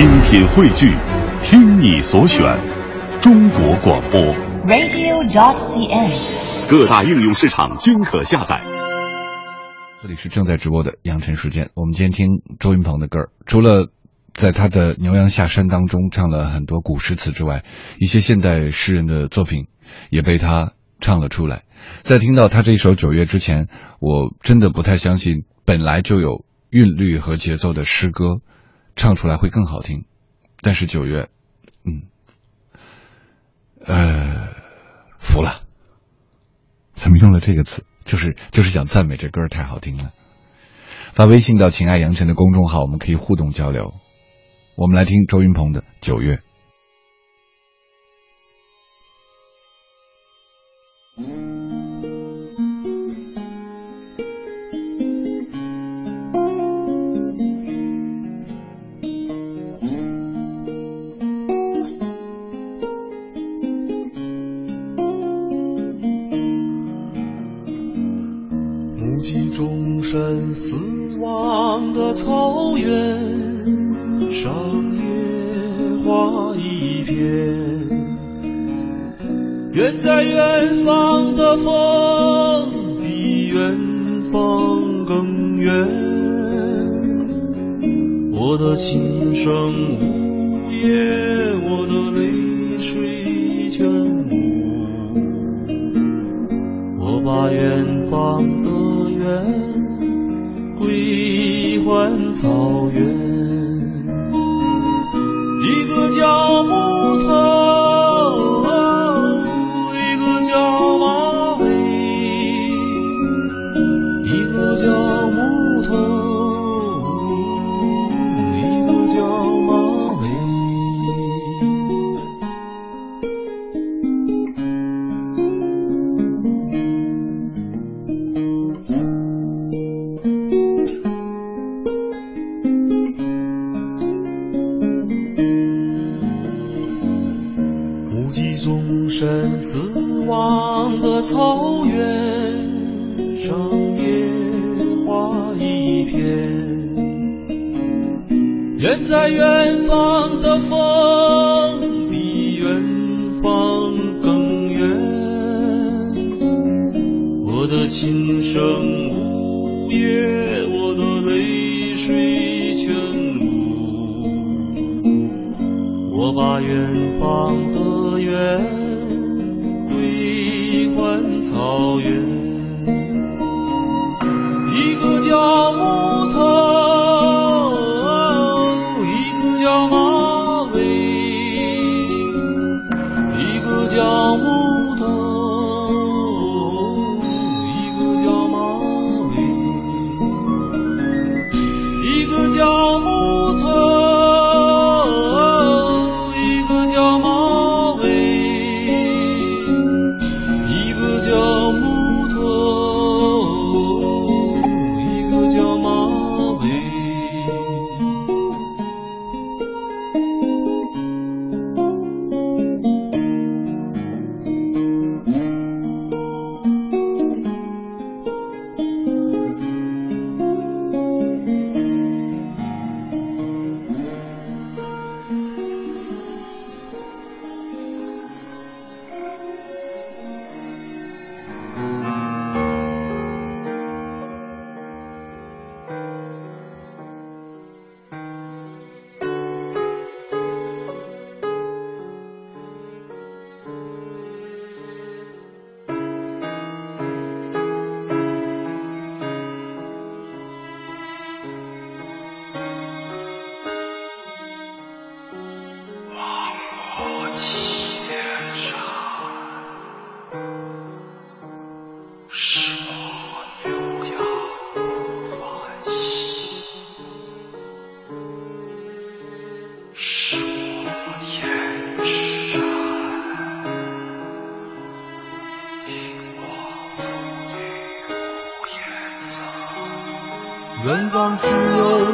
精品汇聚，听你所选，中国广播。radio.dot.cn，。各大应用市场均可下载。这里是正在直播的阳晨时间，我们今天听周云鹏的歌儿，除了在他的《牛羊下山》当中唱了很多古诗词之外，一些现代诗人的作品也被他唱了出来。在听到他这一首《九月》之前，我真的不太相信本来就有韵律和节奏的诗歌唱出来会更好听。但是九月，嗯，呃，服了。怎么用了这个词？就是就是想赞美这歌太好听了。发微信到“情爱杨尘”的公众号，我们可以互动交流。我们来听周云鹏的《九月》。众生死亡的草原上野花一片，远在远方的风比远方更远。我的琴声呜咽，我的泪水全无。我把远方的远春草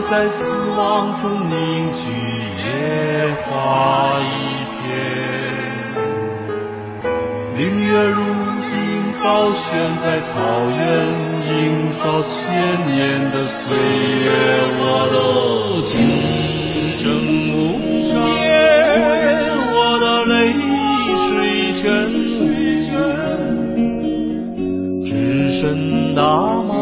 在死亡中凝聚野花一片。明月如今高悬在草原映照千年的岁月我的情生无言我的泪水全无只剩大漠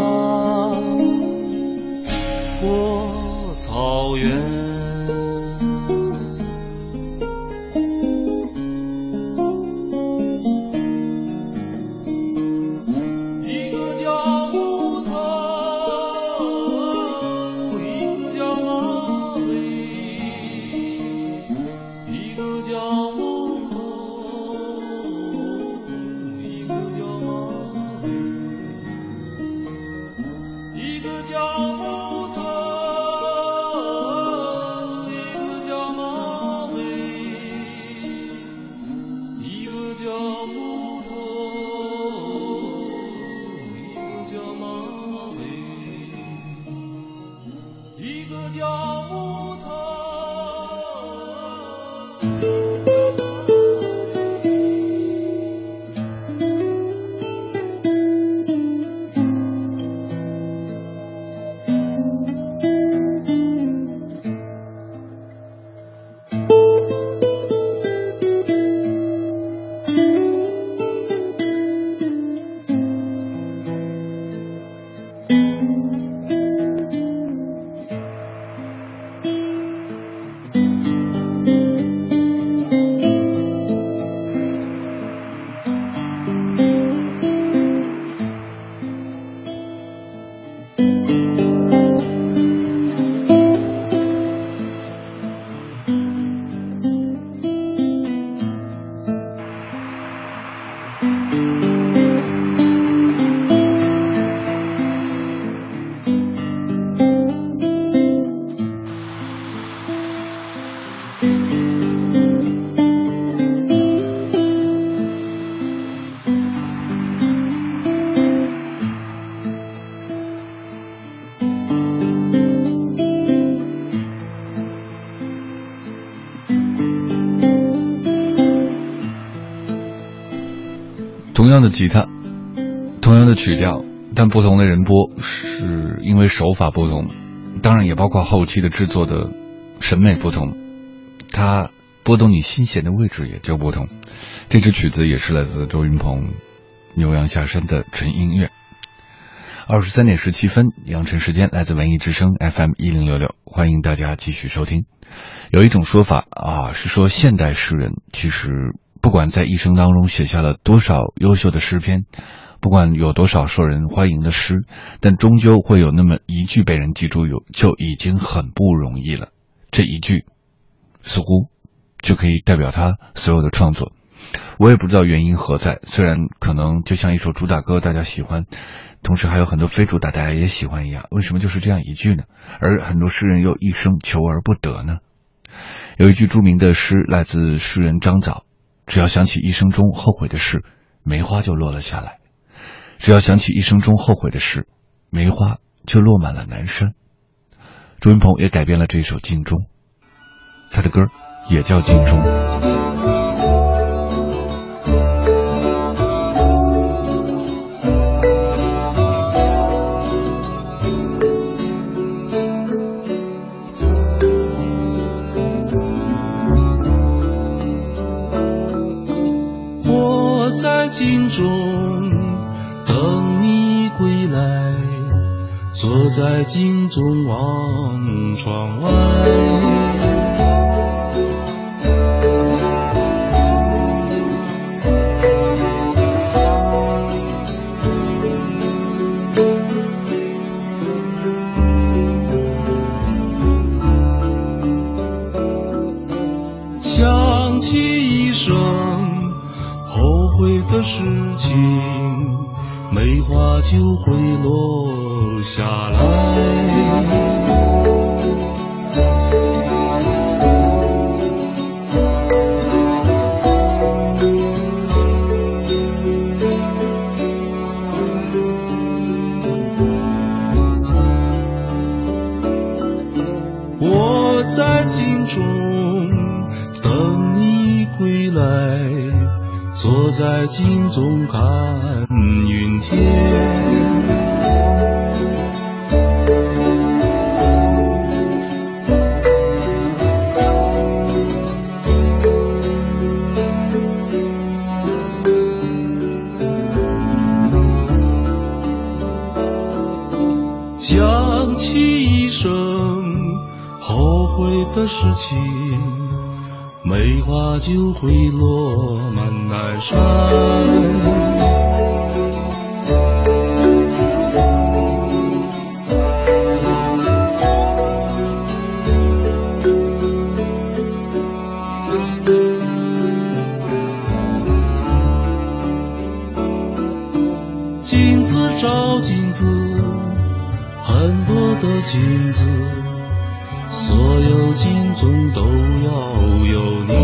同样的吉他，同样的曲调，但不同的人播，是因为手法不同，当然也包括后期的制作的审美不同，它拨动你心弦的位置也就不同。这支曲子也是来自周云鹏《牛羊下山》的纯音乐。二十三点十七分，阳晨时间来自文艺之声 FM 一零六六，欢迎大家继续收听。有一种说法啊，是说现代诗人其实。不管在一生当中写下了多少优秀的诗篇，不管有多少受人欢迎的诗，但终究会有那么一句被人记住，有就已经很不容易了。这一句，似乎就可以代表他所有的创作。我也不知道原因何在，虽然可能就像一首主打歌大家喜欢，同时还有很多非主打大家也喜欢一样，为什么就是这样一句呢？而很多诗人又一生求而不得呢？有一句著名的诗来自诗人张枣。只要想起一生中后悔的事，梅花就落了下来；只要想起一生中后悔的事，梅花就落满了南山。朱云鹏也改编了这首《镜中》，他的歌也叫《镜中》。镜中等你归来，坐在镜中望窗外。坐在镜中看云天。想起一生后悔的事情。梅花就会落满南山。镜子照镜子，很多的镜子。所有镜中都要有你。